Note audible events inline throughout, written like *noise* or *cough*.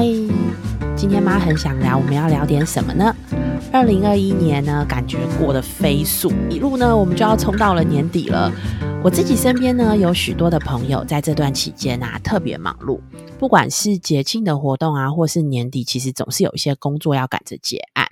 嗨，今天妈很想聊，我们要聊点什么呢？二零二一年呢，感觉过得飞速，一路呢，我们就要冲到了年底了。我自己身边呢，有许多的朋友在这段期间啊，特别忙碌，不管是节庆的活动啊，或是年底，其实总是有一些工作要赶着结案。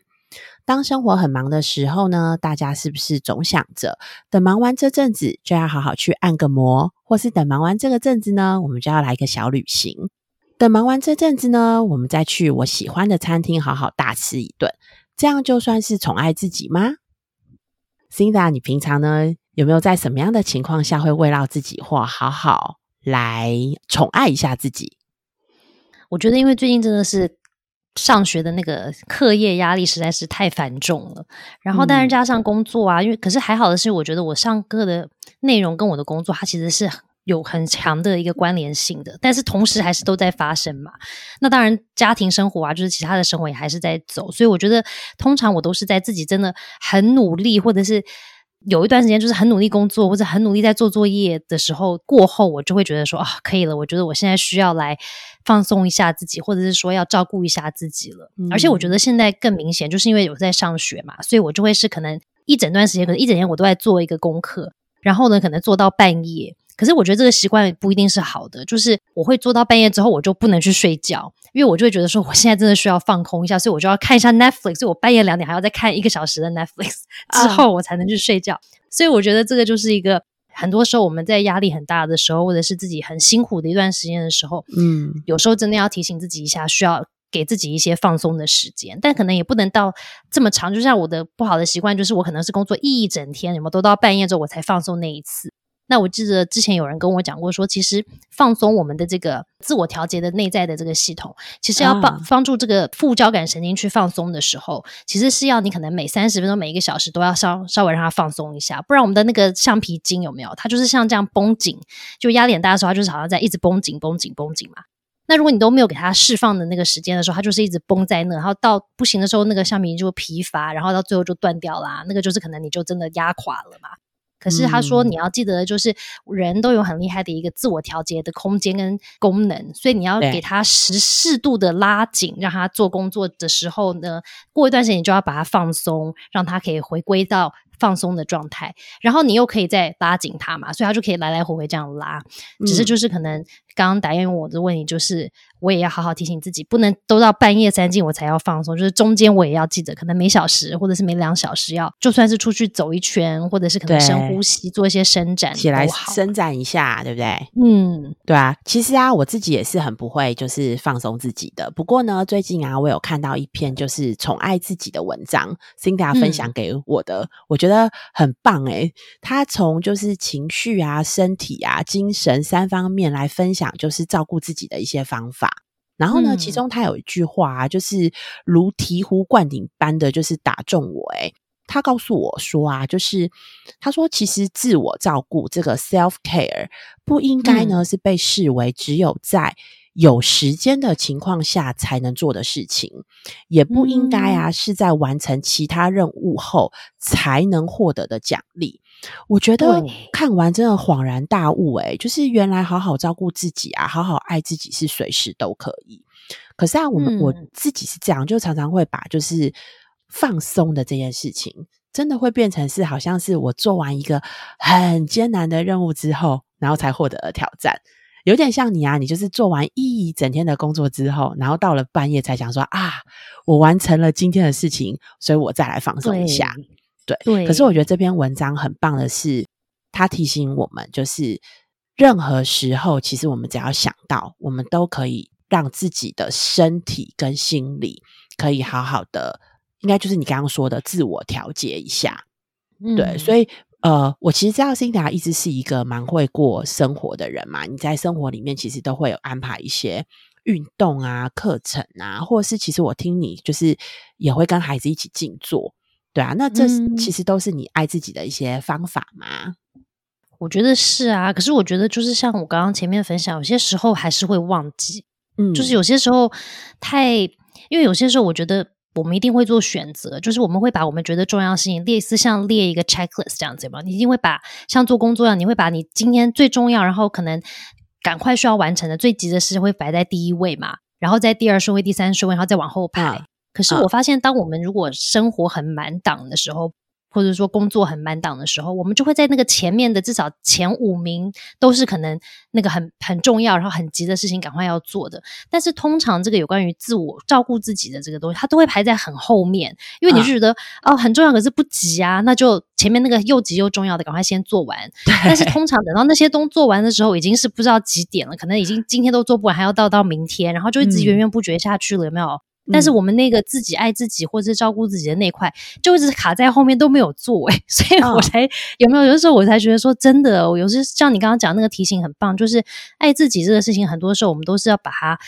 当生活很忙的时候呢，大家是不是总想着等忙完这阵子，就要好好去按个摩，或是等忙完这个阵子呢，我们就要来一个小旅行。等忙完这阵子呢，我们再去我喜欢的餐厅好好大吃一顿，这样就算是宠爱自己吗？Cinda，你平常呢有没有在什么样的情况下会慰劳自己或好好来宠爱一下自己？我觉得，因为最近真的是。上学的那个课业压力实在是太繁重了，然后但是加上工作啊，因为可是还好的是，我觉得我上课的内容跟我的工作，它其实是有很强的一个关联性的，但是同时还是都在发生嘛。那当然家庭生活啊，就是其他的生活也还是在走，所以我觉得通常我都是在自己真的很努力，或者是。有一段时间就是很努力工作或者很努力在做作业的时候，过后我就会觉得说啊，可以了。我觉得我现在需要来放松一下自己，或者是说要照顾一下自己了。而且我觉得现在更明显，就是因为有在上学嘛，所以我就会是可能一整段时间，可能一整天我都在做一个功课，然后呢，可能做到半夜。可是我觉得这个习惯不一定是好的，就是我会做到半夜之后，我就不能去睡觉，因为我就会觉得说，我现在真的需要放空一下，所以我就要看一下 Netflix，所以我半夜两点还要再看一个小时的 Netflix *laughs* 之后，我才能去睡觉。所以我觉得这个就是一个很多时候我们在压力很大的时候，或者是自己很辛苦的一段时间的时候，嗯，有时候真的要提醒自己一下，需要给自己一些放松的时间，但可能也不能到这么长。就像我的不好的习惯，就是我可能是工作一整天，什么都到半夜之后我才放松那一次。那我记得之前有人跟我讲过，说其实放松我们的这个自我调节的内在的这个系统，其实要帮帮助这个副交感神经去放松的时候，其实是要你可能每三十分钟、每一个小时都要稍稍微让它放松一下，不然我们的那个橡皮筋有没有？它就是像这样绷紧，就压力很大的时候，它就是好像在一直绷紧、绷紧、绷紧嘛。那如果你都没有给它释放的那个时间的时候，它就是一直绷在那，然后到不行的时候，那个橡皮筋就疲乏，然后到最后就断掉啦。那个就是可能你就真的压垮了嘛。可是他说，你要记得，就是人都有很厉害的一个自我调节的空间跟功能，所以你要给他适适度的拉紧，让他做工作的时候呢，过一段时间你就要把它放松，让他可以回归到放松的状态，然后你又可以再拉紧它嘛，所以它就可以来来回回这样拉，只是就是可能。刚刚答应我的问题就是，我也要好好提醒自己，不能都到半夜三更我才要放松。就是中间我也要记得，可能每小时或者是每两小时要，就算是出去走一圈，或者是可能深呼吸，做一些伸展，起来伸展一下，对不对？嗯，对啊。其实啊，我自己也是很不会就是放松自己的。不过呢，最近啊，我有看到一篇就是宠爱自己的文章，Cindy 分享给我的，我觉得很棒诶。他从就是情绪啊、身体啊、精神三方面来分享。就是照顾自己的一些方法，然后呢，其中他有一句话啊，就是如醍醐灌顶般的，就是打中我。诶他告诉我说啊，就是他说，其实自我照顾这个 self care 不应该呢是被视为只有在有时间的情况下才能做的事情，也不应该啊是在完成其他任务后才能获得的奖励。我觉得看完真的恍然大悟，诶就是原来好好照顾自己啊，好好爱自己是随时都可以。可是啊，我们我自己是这样，就常常会把就是放松的这件事情，真的会变成是好像是我做完一个很艰难的任务之后，然后才获得的挑战，有点像你啊，你就是做完一整天的工作之后，然后到了半夜才想说啊，我完成了今天的事情，所以我再来放松一下。对，可是我觉得这篇文章很棒的是，它提醒我们，就是任何时候，其实我们只要想到，我们都可以让自己的身体跟心理可以好好的，应该就是你刚刚说的自我调节一下。对，所以呃，我其实知道辛达一直是一个蛮会过生活的人嘛，你在生活里面其实都会有安排一些运动啊、课程啊，或者是其实我听你就是也会跟孩子一起静坐。对啊，那这其实都是你爱自己的一些方法嘛？我觉得是啊，可是我觉得就是像我刚刚前面分享，有些时候还是会忘记，嗯，就是有些时候太，因为有些时候我觉得我们一定会做选择，就是我们会把我们觉得重要事情列似像列一个 checklist 这样子嘛，你一定会把像做工作一样，你会把你今天最重要，然后可能赶快需要完成的最急的事会摆在第一位嘛。然后在第二顺位、第三顺位，然后再往后排。可是我发现，当我们如果生活很满档的时候，或者说工作很满档的时候，我们就会在那个前面的至少前五名都是可能那个很很重要，然后很急的事情赶快要做的。但是通常这个有关于自我照顾自己的这个东西，它都会排在很后面，因为你是觉得哦很重要，可是不急啊，那就前面那个又急又重要的赶快先做完。但是通常等到那些都做完的时候，已经是不知道几点了，可能已经今天都做不完，还要到到明天，然后就一直源源不绝下去了，有没有？但是我们那个自己爱自己或者是照顾自己的那块，就一直卡在后面都没有做哎，*laughs* 所以我才有没有有的时候我才觉得说真的，我有时像你刚刚讲那个提醒很棒，就是爱自己这个事情，很多时候我们都是要把它。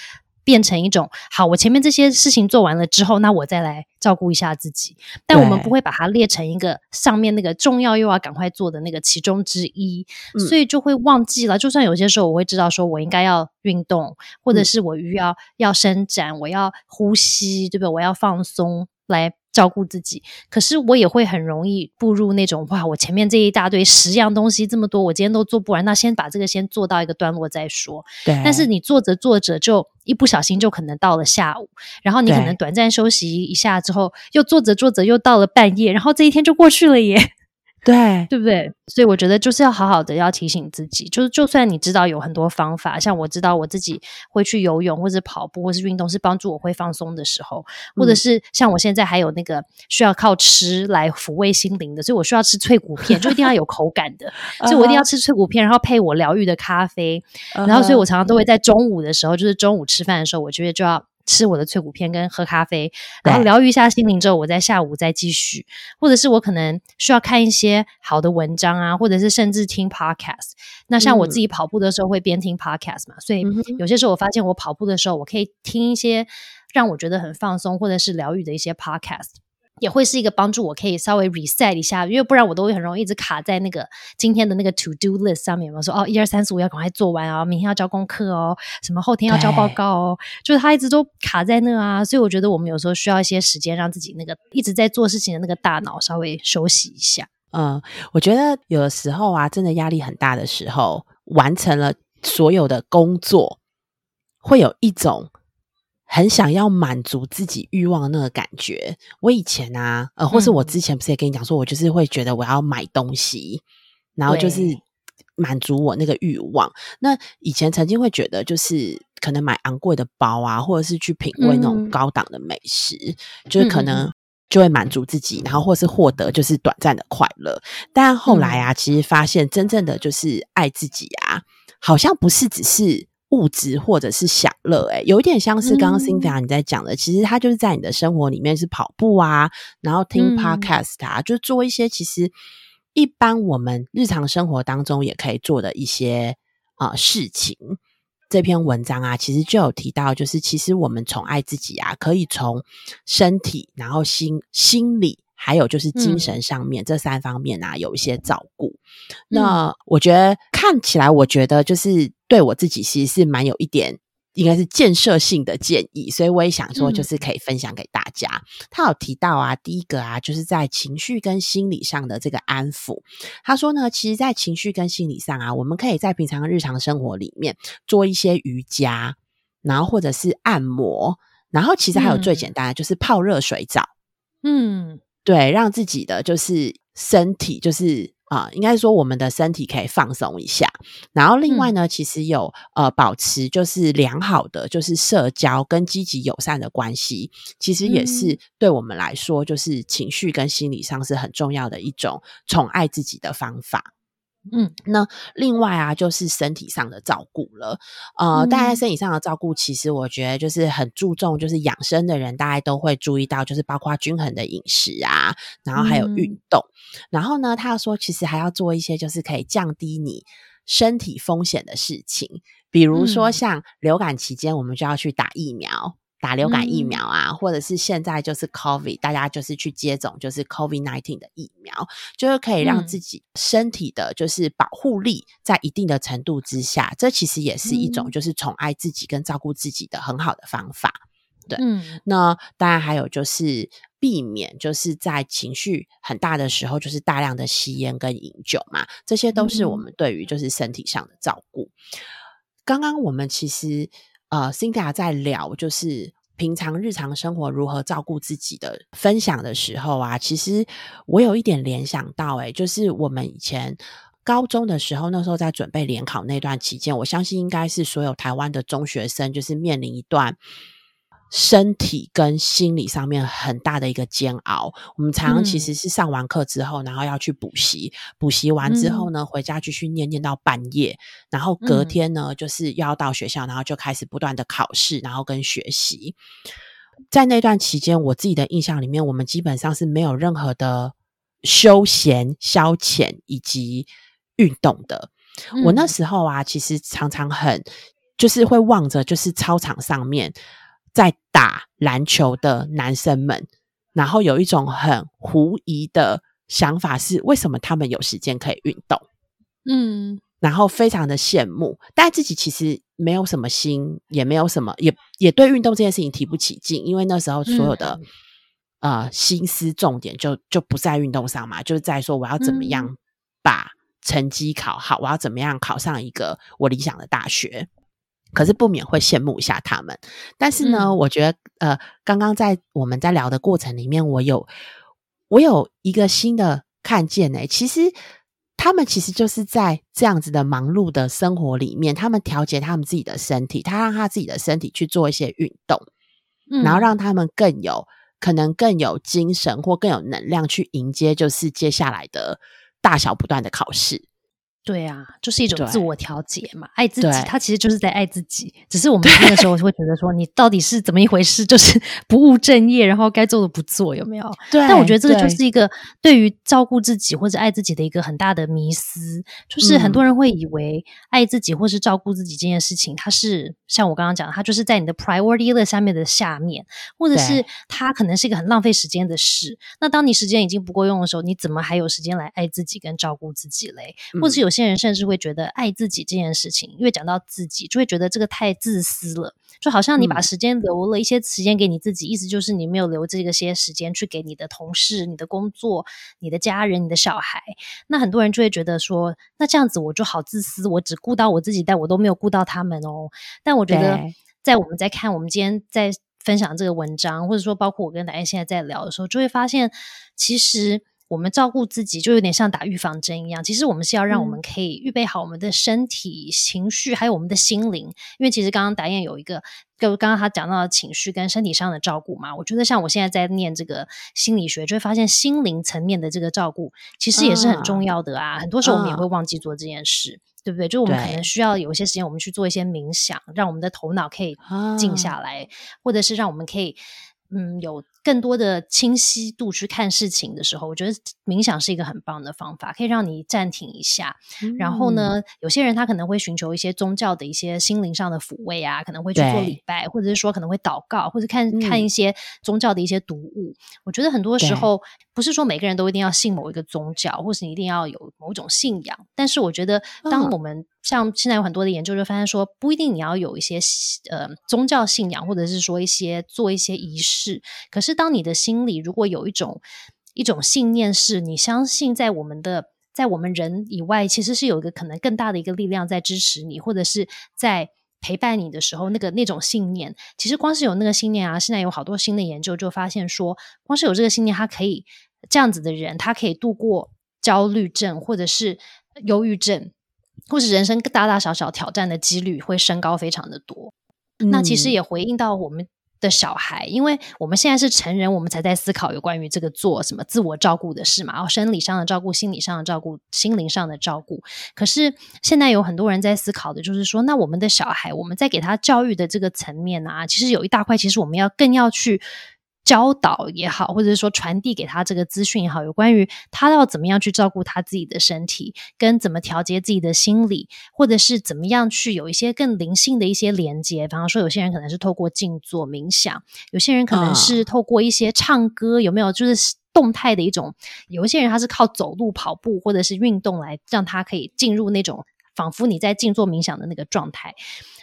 变成一种好，我前面这些事情做完了之后，那我再来照顾一下自己。但我们不会把它列成一个上面那个重要又要赶快做的那个其中之一，所以就会忘记了。就算有些时候我会知道，说我应该要运动，或者是我需要要伸展，我要呼吸，对不对？我要放松来。照顾自己，可是我也会很容易步入那种哇，我前面这一大堆十样东西这么多，我今天都做不完，那先把这个先做到一个段落再说。对，但是你做着做着就一不小心就可能到了下午，然后你可能短暂休息一下之后，又做着做着又到了半夜，然后这一天就过去了耶。对，对不对？所以我觉得就是要好好的要提醒自己，就是就算你知道有很多方法，像我知道我自己会去游泳或者跑步或是运动，是帮助我会放松的时候，或者是像我现在还有那个需要靠吃来抚慰心灵的，所以我需要吃脆骨片，就一定要有口感的，*laughs* 所以我一定要吃脆骨片，然后配我疗愈的咖啡，然后所以我常常都会在中午的时候，就是中午吃饭的时候，我觉得就要。吃我的脆骨片跟喝咖啡，然后疗愈一下心灵之后，我在下午再继续，或者是我可能需要看一些好的文章啊，或者是甚至听 podcast。那像我自己跑步的时候会边听 podcast 嘛，所以有些时候我发现我跑步的时候，我可以听一些让我觉得很放松或者是疗愈的一些 podcast。也会是一个帮助，我可以稍微 reset 一下，因为不然我都会很容易一直卡在那个今天的那个 to do list 上面嘛。说哦，一二三四五要赶快做完啊，明天要交功课哦，什么后天要交报告哦，就是他一直都卡在那啊。所以我觉得我们有时候需要一些时间，让自己那个一直在做事情的那个大脑稍微休息一下。嗯，我觉得有的时候啊，真的压力很大的时候，完成了所有的工作，会有一种。很想要满足自己欲望的那个感觉。我以前啊，呃，或是我之前不是也跟你讲说，我就是会觉得我要买东西，然后就是满足我那个欲望。那以前曾经会觉得，就是可能买昂贵的包啊，或者是去品味那种高档的美食，就是可能就会满足自己，然后或是获得就是短暂的快乐。但后来啊，其实发现真正的就是爱自己啊，好像不是只是。物质或者是享乐，哎，有一点像是刚刚 Cynthia 你在讲的，其实它就是在你的生活里面是跑步啊，然后听 podcast 啊，就做一些其实一般我们日常生活当中也可以做的一些啊事情。这篇文章啊，其实就有提到，就是其实我们宠爱自己啊，可以从身体，然后心、心理。还有就是精神上面这三方面啊，有一些照顾。那我觉得看起来，我觉得就是对我自己其实是蛮有一点，应该是建设性的建议。所以我也想说，就是可以分享给大家。他有提到啊，第一个啊，就是在情绪跟心理上的这个安抚。他说呢，其实，在情绪跟心理上啊，我们可以在平常日常生活里面做一些瑜伽，然后或者是按摩，然后其实还有最简单的就是泡热水澡。嗯。对，让自己的就是身体，就是啊，应该说我们的身体可以放松一下。然后另外呢，其实有呃，保持就是良好的就是社交跟积极友善的关系，其实也是对我们来说，就是情绪跟心理上是很重要的一种宠爱自己的方法。嗯，那另外啊，就是身体上的照顾了。呃，大家身体上的照顾，其实我觉得就是很注重，就是养生的人，大家都会注意到，就是包括均衡的饮食啊，然后还有运动。然后呢，他说，其实还要做一些，就是可以降低你身体风险的事情，比如说像流感期间，我们就要去打疫苗。打流感疫苗啊，或者是现在就是 COVID，大家就是去接种就是 COVID nineteen 的疫苗，就是可以让自己身体的，就是保护力在一定的程度之下，这其实也是一种就是宠爱自己跟照顾自己的很好的方法。对，那当然还有就是避免就是在情绪很大的时候，就是大量的吸烟跟饮酒嘛，这些都是我们对于就是身体上的照顾。刚刚我们其实。呃，Cindy 在聊就是平常日常生活如何照顾自己的分享的时候啊，其实我有一点联想到，哎，就是我们以前高中的时候，那时候在准备联考那段期间，我相信应该是所有台湾的中学生就是面临一段。身体跟心理上面很大的一个煎熬。我们常常其实是上完课之后，然后要去补习，补习完之后呢，回家继续念念到半夜，然后隔天呢，就是要到学校，然后就开始不断的考试，然后跟学习。在那段期间，我自己的印象里面，我们基本上是没有任何的休闲、消遣以及运动的。我那时候啊，其实常常很就是会望着，就是操场上面。在打篮球的男生们，然后有一种很狐疑的想法是：为什么他们有时间可以运动？嗯，然后非常的羡慕，但自己其实没有什么心，也没有什么，也也对运动这件事情提不起劲，因为那时候所有的呃心思重点就就不在运动上嘛，就是在说我要怎么样把成绩考好，我要怎么样考上一个我理想的大学。可是不免会羡慕一下他们，但是呢，我觉得呃，刚刚在我们在聊的过程里面，我有我有一个新的看见呢。其实他们其实就是在这样子的忙碌的生活里面，他们调节他们自己的身体，他让他自己的身体去做一些运动，然后让他们更有可能更有精神或更有能量去迎接就是接下来的大小不断的考试。对啊，就是一种自我调节嘛，爱自己，他其实就是在爱自己。只是我 *laughs* 们那个时候会觉得说，你到底是怎么一回事？就是 *laughs* 不务正业，然后该做的不做，有没有？对。但我觉得这个就是一个对于照顾自己或者爱自己的一个很大的迷思，就是很多人会以为爱自己或是照顾自己这件事情，它是像我刚刚讲的，它就是在你的 priority list 下面的下面，或者是它可能是一个很浪费时间的事。那当你时间已经不够用的时候，你怎么还有时间来爱自己跟照顾自己嘞？或者有。有些人甚至会觉得爱自己这件事情，因为讲到自己，就会觉得这个太自私了，就好像你把时间留了一些时间给你自己，意思就是你没有留这个些时间去给你的同事、你的工作、你的家人、你的小孩。那很多人就会觉得说，那这样子我就好自私，我只顾到我自己，但我都没有顾到他们哦。但我觉得，在我们在看我们今天在分享这个文章，或者说包括我跟大家现在在聊的时候，就会发现其实。我们照顾自己就有点像打预防针一样，其实我们是要让我们可以预备好我们的身体、情绪，还有我们的心灵。因为其实刚刚达燕有一个，就刚刚他讲到的情绪跟身体上的照顾嘛，我觉得像我现在在念这个心理学，就会发现心灵层面的这个照顾其实也是很重要的啊。很多时候我们也会忘记做这件事，对不对？就我们可能需要有一些时间，我们去做一些冥想，让我们的头脑可以静下来，或者是让我们可以。嗯，有更多的清晰度去看事情的时候，我觉得冥想是一个很棒的方法，可以让你暂停一下。然后呢，有些人他可能会寻求一些宗教的一些心灵上的抚慰啊，可能会去做礼拜，或者是说可能会祷告，或者看看一些宗教的一些读物。我觉得很多时候不是说每个人都一定要信某一个宗教，或是你一定要有某种信仰。但是我觉得，当我们像现在有很多的研究就发现说，不一定你要有一些呃宗教信仰，或者是说一些做一些仪式。可是，当你的心里如果有一种一种信念，是你相信在我们的在我们人以外，其实是有一个可能更大的一个力量在支持你，或者是在陪伴你的时候，那个那种信念，其实光是有那个信念啊，现在有好多新的研究就发现说，光是有这个信念，他可以这样子的人，他可以度过焦虑症，或者是忧郁症。或是人生大大小小挑战的几率会升高非常的多，那其实也回应到我们的小孩，因为我们现在是成人，我们才在思考有关于这个做什么自我照顾的事嘛，然后生理上的照顾、心理上的照顾、心灵上的照顾。可是现在有很多人在思考的就是说，那我们的小孩，我们在给他教育的这个层面啊，其实有一大块，其实我们要更要去。教导也好，或者是说传递给他这个资讯也好，有关于他要怎么样去照顾他自己的身体，跟怎么调节自己的心理，或者是怎么样去有一些更灵性的一些连接。比方说，有些人可能是透过静坐冥想，有些人可能是透过一些唱歌，有没有？就是动态的一种。有一些人他是靠走路、跑步或者是运动来让他可以进入那种。仿佛你在静坐冥想的那个状态，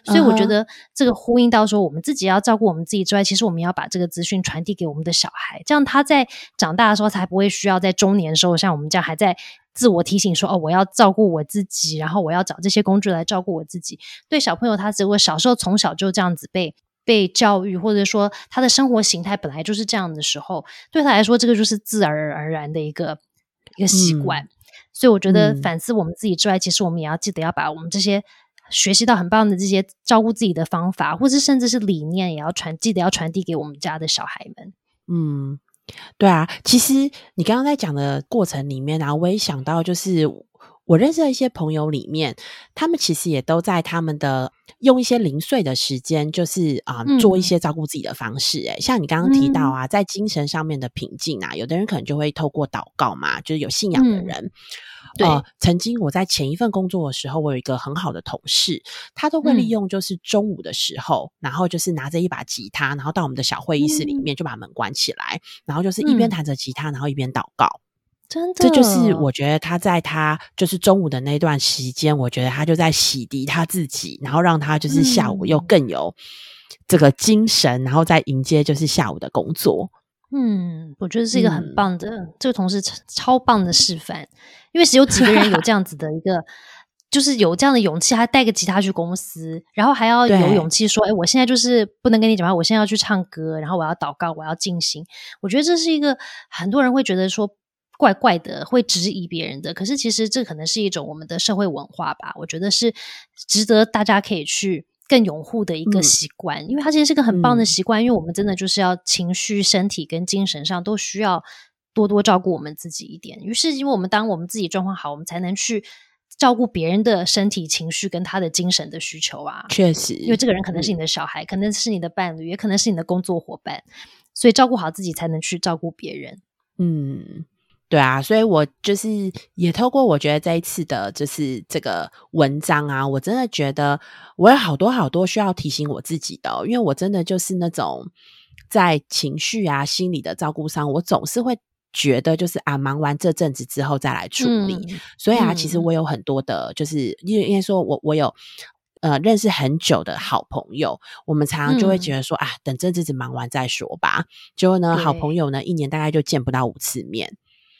所以我觉得这个呼应到说，我们自己要照顾我们自己之外，其实我们要把这个资讯传递给我们的小孩，这样他在长大的时候才不会需要在中年时候像我们这样还在自我提醒说：“哦，我要照顾我自己，然后我要找这些工具来照顾我自己。”对小朋友，他如果小时候从小就这样子被被教育，或者说他的生活形态本来就是这样的时候，对他来说，这个就是自然而然的一个一个习惯。所以，我觉得反思我们自己之外，其实我们也要记得要把我们这些学习到很棒的这些照顾自己的方法，或者甚至是理念，也要传记得要传递给我们家的小孩们。嗯。对啊，其实你刚刚在讲的过程里面啊，我也想到，就是我认识的一些朋友里面，他们其实也都在他们的用一些零碎的时间，就是啊，做一些照顾自己的方式。诶像你刚刚提到啊，在精神上面的平静啊，有的人可能就会透过祷告嘛，就是有信仰的人。呃，曾经我在前一份工作的时候，我有一个很好的同事，他都会利用就是中午的时候，然后就是拿着一把吉他，然后到我们的小会议室里面就把门关起来，然后就是一边弹着吉他，然后一边祷告。真的，这就是我觉得他在他就是中午的那段时间，我觉得他就在洗涤他自己，然后让他就是下午又更有这个精神，然后再迎接就是下午的工作。嗯，我觉得是一个很棒的这个同事超棒的示范，因为只有几个人有这样子的一个，*laughs* 就是有这样的勇气，还带个吉他去公司，然后还要有勇气说：“哎，我现在就是不能跟你讲话，我现在要去唱歌，然后我要祷告，我要静心。”我觉得这是一个很多人会觉得说怪怪的，会质疑别人的，可是其实这可能是一种我们的社会文化吧。我觉得是值得大家可以去。更拥护的一个习惯，因为它其实是个很棒的习惯。因为我们真的就是要情绪、身体跟精神上都需要多多照顾我们自己一点。于是，因为我们当我们自己状况好，我们才能去照顾别人的身体、情绪跟他的精神的需求啊。确实，因为这个人可能是你的小孩，可能是你的伴侣，也可能是你的工作伙伴，所以照顾好自己，才能去照顾别人。嗯。对啊，所以我就是也透过我觉得这一次的，就是这个文章啊，我真的觉得我有好多好多需要提醒我自己的，因为我真的就是那种在情绪啊、心理的照顾上，我总是会觉得就是啊，忙完这阵子之后再来处理。所以啊，其实我有很多的，就是因为应该说我我有呃认识很久的好朋友，我们常常就会觉得说啊，等这阵子忙完再说吧。结果呢，好朋友呢，一年大概就见不到五次面。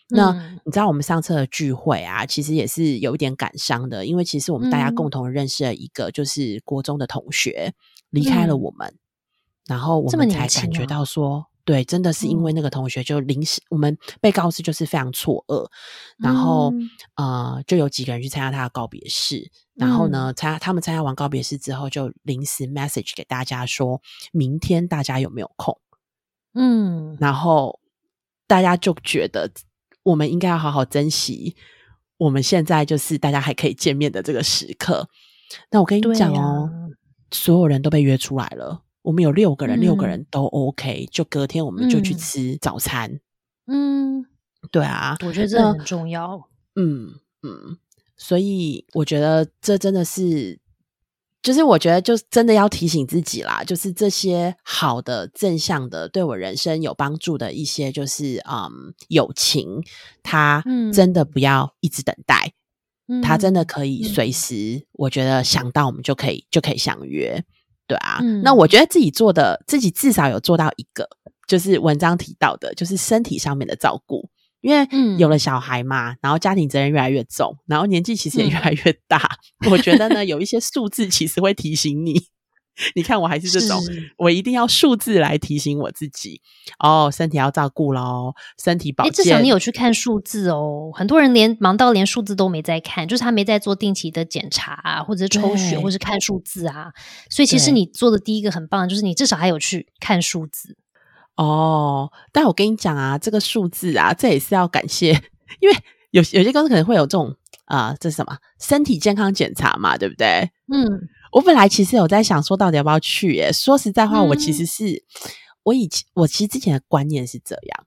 那你知道我们上次的聚会啊，其实也是有一点感伤的，因为其实我们大家共同认识了一个就是国中的同学离开了我们，然后我们才感觉到说，对，真的是因为那个同学就临时我们被告知就是非常错愕，然后呃就有几个人去参加他的告别式，然后呢参加他们参加完告别式之后，就临时 message 给大家说明天大家有没有空，嗯，然后大家就觉得。我们应该要好好珍惜我们现在就是大家还可以见面的这个时刻。那我跟你讲哦，所有人都被约出来了。我们有六个人，六个人都 OK。就隔天我们就去吃早餐。嗯，对啊，我觉得这很重要。嗯嗯，所以我觉得这真的是。就是我觉得，就真的要提醒自己啦。就是这些好的、正向的、对我人生有帮助的一些，就是嗯，友情，它真的不要一直等待，它真的可以随时。我觉得想到我们就可以就可以相约，对啊。那我觉得自己做的，自己至少有做到一个，就是文章提到的，就是身体上面的照顾。因为有了小孩嘛，然后家庭责任越来越重，然后年纪其实也越来越大。*laughs* 我觉得呢，有一些数字其实会提醒你。*laughs* 你看，我还是这种，我一定要数字来提醒我自己。哦，身体要照顾喽，身体保健。至少你有去看数字哦。很多人连忙到连数字都没在看，就是他没在做定期的检查啊，或者是抽血，或是看数字啊。所以其实你做的第一个很棒，就是你至少还有去看数字。哦，但我跟你讲啊，这个数字啊，这也是要感谢，因为有有些公司可能会有这种啊，这是什么身体健康检查嘛，对不对？嗯，我本来其实有在想说，到底要不要去？耶，说实在话，我其实是我以前我其实之前的观念是这样，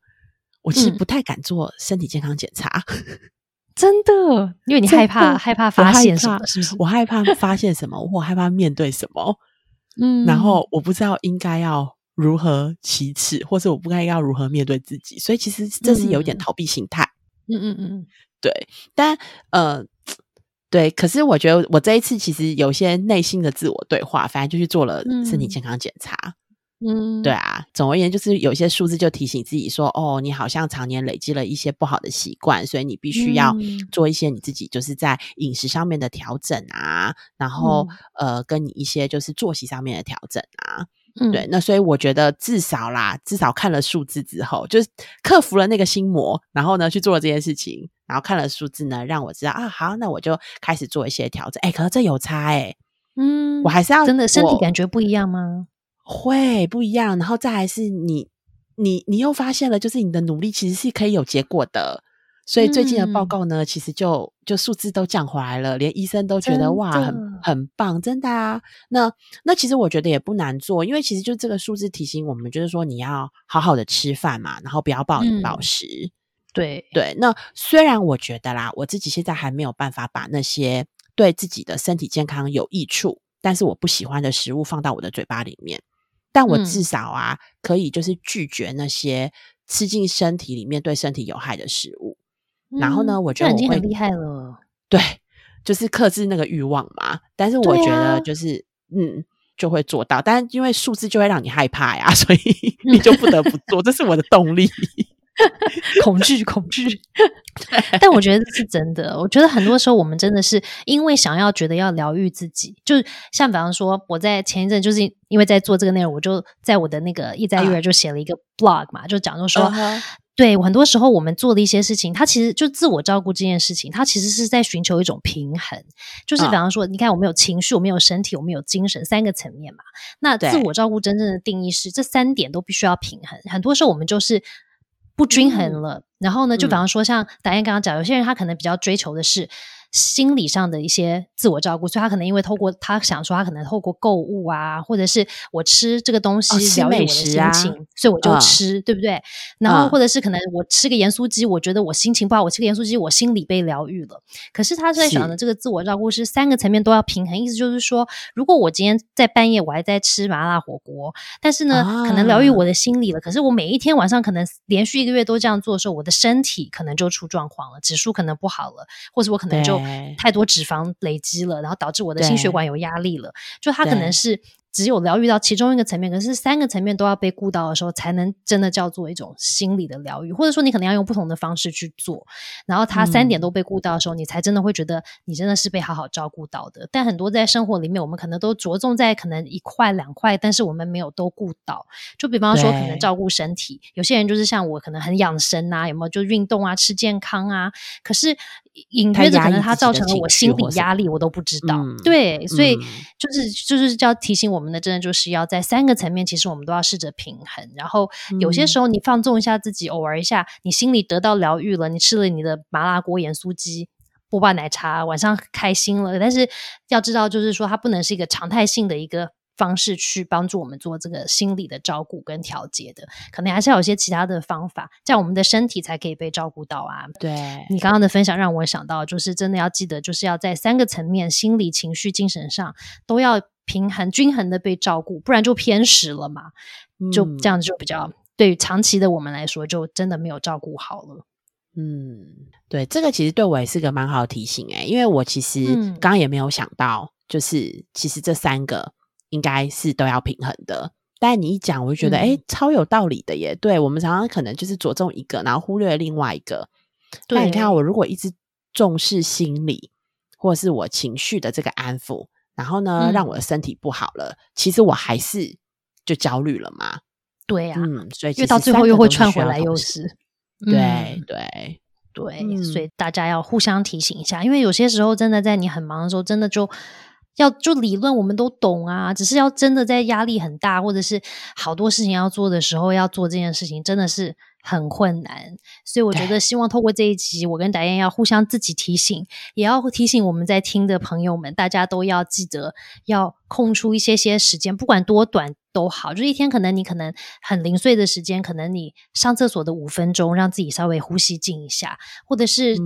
我其实不太敢做身体健康检查，*laughs* 真的，因为你害怕害怕发现什么，是不是？我害怕发现什么，我害怕面对什么，嗯，然后我不知道应该要。如何启齿，或是我不该要如何面对自己，所以其实这是有点逃避心态。嗯嗯嗯，对。但呃，对，可是我觉得我这一次其实有些内心的自我对话，反正就去做了身体健康检查。嗯，对啊。总而言之，就是有些数字就提醒自己说，哦，你好像常年累积了一些不好的习惯，所以你必须要做一些你自己就是在饮食上面的调整啊，然后呃，跟你一些就是作息上面的调整啊。对，那所以我觉得至少啦，至少看了数字之后，就是克服了那个心魔，然后呢去做了这件事情，然后看了数字呢，让我知道啊，好，那我就开始做一些调整。哎，可是这有差哎，嗯，我还是要真的身体感觉不一样吗？会不一样，然后再还是你，你，你又发现了，就是你的努力其实是可以有结果的。所以最近的报告呢，其实就就数字都降回来了，连医生都觉得哇，很很棒，真的啊。那那其实我觉得也不难做，因为其实就这个数字提醒我们，就是说你要好好的吃饭嘛，然后不要暴饮暴食。对对，那虽然我觉得啦，我自己现在还没有办法把那些对自己的身体健康有益处，但是我不喜欢的食物放到我的嘴巴里面。但我至少啊，可以就是拒绝那些吃进身体里面对身体有害的食物。然后呢，我觉得已经很厉害了。对，就是克制那个欲望嘛。但是我觉得就是嗯，就会做到。但因为数字就会让你害怕呀，*laughs* 所以你就不得不做。这是我的动力。*laughs* 恐惧，恐惧。*laughs* 但我觉得是真的。我觉得很多时候我们真的是因为想要觉得要疗愈自己，就像比方说，我在前一阵就是因为在做这个内容，我就在我的那个一在育儿就写了一个 blog 嘛，就讲就说，对，很多时候我们做的一些事情，它其实就自我照顾这件事情，它其实是在寻求一种平衡。就是比方说，你看我们有情绪，我们有身体，我们有精神三个层面嘛。那自我照顾真正的定义是这三点都必须要平衡。很多时候我们就是。不均衡了，然后呢？就比方说，像达燕刚刚讲，有些人他可能比较追求的是。心理上的一些自我照顾，所以他可能因为透过他想说，他可能透过购物啊，或者是我吃这个东西疗愈我的心情，所以我就吃，对不对？然后或者是可能我吃个盐酥鸡，我觉得我心情不好，我吃个盐酥鸡，我心里被疗愈了。可是他在想的这个自我照顾是三个层面都要平衡，意思就是说，如果我今天在半夜我还在吃麻辣火锅，但是呢，可能疗愈我的心理了。可是我每一天晚上可能连续一个月都这样做的时候，我的身体可能就出状况了，指数可能不好了，或者我可能就。太多脂肪累积了，然后导致我的心血管有压力了。就它可能是。只有疗愈到其中一个层面，可是三个层面都要被顾到的时候，才能真的叫做一种心理的疗愈。或者说，你可能要用不同的方式去做，然后他三点都被顾到的时候，你才真的会觉得你真的是被好好照顾到的。但很多在生活里面，我们可能都着重在可能一块两块，但是我们没有都顾到。就比方说，可能照顾身体，有些人就是像我，可能很养生啊，有没有就运动啊，吃健康啊？可是隐约着可能它造成了我心理压力，我都不知道。对，所以就是就是叫提醒我。我们的真的就是要在三个层面，其实我们都要试着平衡。然后有些时候你放纵一下自己，偶尔一下，你心里得到疗愈了，你吃了你的麻辣锅、盐酥鸡、波霸奶茶，晚上开心了。但是要知道，就是说它不能是一个常态性的一个方式去帮助我们做这个心理的照顾跟调节的，可能还是要有些其他的方法，这样我们的身体才可以被照顾到啊。对你刚刚的分享让我想到，就是真的要记得，就是要在三个层面，心理、情绪、精神上都要。平衡均衡的被照顾，不然就偏食了嘛。就这样就比较对于长期的我们来说，就真的没有照顾好了。嗯，对，这个其实对我也是个蛮好的提醒哎，因为我其实刚刚也没有想到，就是其实这三个应该是都要平衡的。但你一讲，我就觉得哎，超有道理的耶。对我们常常可能就是着重一个，然后忽略另外一个。那你看，我如果一直重视心理或者是我情绪的这个安抚。然后呢，让我的身体不好了，其实我还是就焦虑了嘛。对呀，嗯，所以因为到最后又会串回来，又是对对对，所以大家要互相提醒一下，因为有些时候真的在你很忙的时候，真的就要就理论我们都懂啊，只是要真的在压力很大或者是好多事情要做的时候，要做这件事情，真的是。很困难，所以我觉得希望透过这一集，我跟达燕要互相自己提醒，也要提醒我们在听的朋友们，大家都要记得要空出一些些时间，不管多短都好，就一天可能你可能很零碎的时间，可能你上厕所的五分钟，让自己稍微呼吸静一下，或者是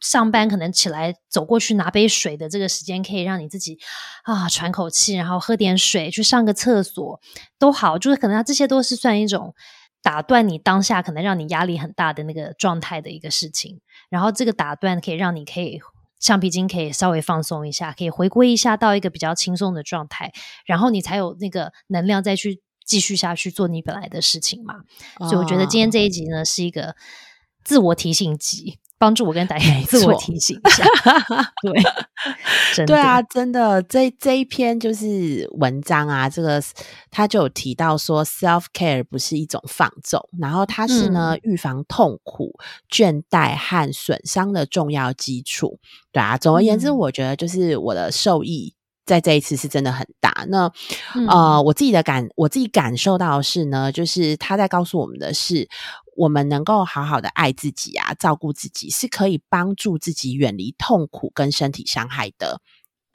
上班可能起来走过去拿杯水的这个时间，可以让你自己啊喘口气，然后喝点水，去上个厕所都好，就是可能这些都是算一种。打断你当下可能让你压力很大的那个状态的一个事情，然后这个打断可以让你可以橡皮筋可以稍微放松一下，可以回归一下到一个比较轻松的状态，然后你才有那个能量再去继续下去做你本来的事情嘛。所以我觉得今天这一集呢是一个自我提醒集。帮助我跟大家 *laughs* 自我提醒一下，对，*laughs* 真对啊，真的，这这一篇就是文章啊，这个他就有提到说，self care 不是一种放纵，然后它是呢预防痛苦、倦怠和损伤的重要基础。对啊，总而言之，我觉得就是我的受益在这一次是真的很大。那呃，我自己的感，我自己感受到是呢，就是他在告诉我们的是。我们能够好好的爱自己啊，照顾自己，是可以帮助自己远离痛苦跟身体伤害的。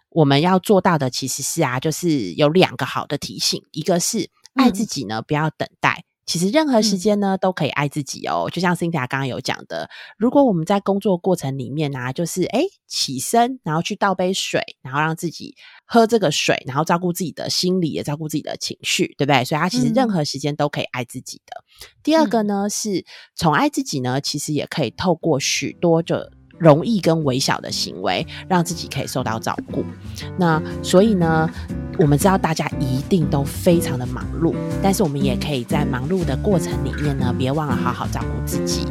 我们要做到的其实是啊，就是有两个好的提醒，一个是爱自己呢，不要等待。其实任何时间呢都可以爱自己哦，就像 Cynthia 刚刚有讲的，如果我们在工作过程里面呢，就是诶起身，然后去倒杯水，然后让自己喝这个水，然后照顾自己的心理，也照顾自己的情绪，对不对？所以他其实任何时间都可以爱自己的。第二个呢是宠爱自己呢，其实也可以透过许多就。容易跟微小的行为，让自己可以受到照顾。那所以呢，我们知道大家一定都非常的忙碌，但是我们也可以在忙碌的过程里面呢，别忘了好好照顾自己。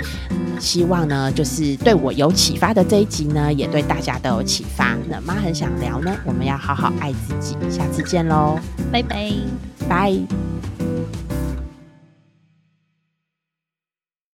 希望呢，就是对我有启发的这一集呢，也对大家都有启发。那妈很想聊呢，我们要好好爱自己。下次见喽，拜拜，拜。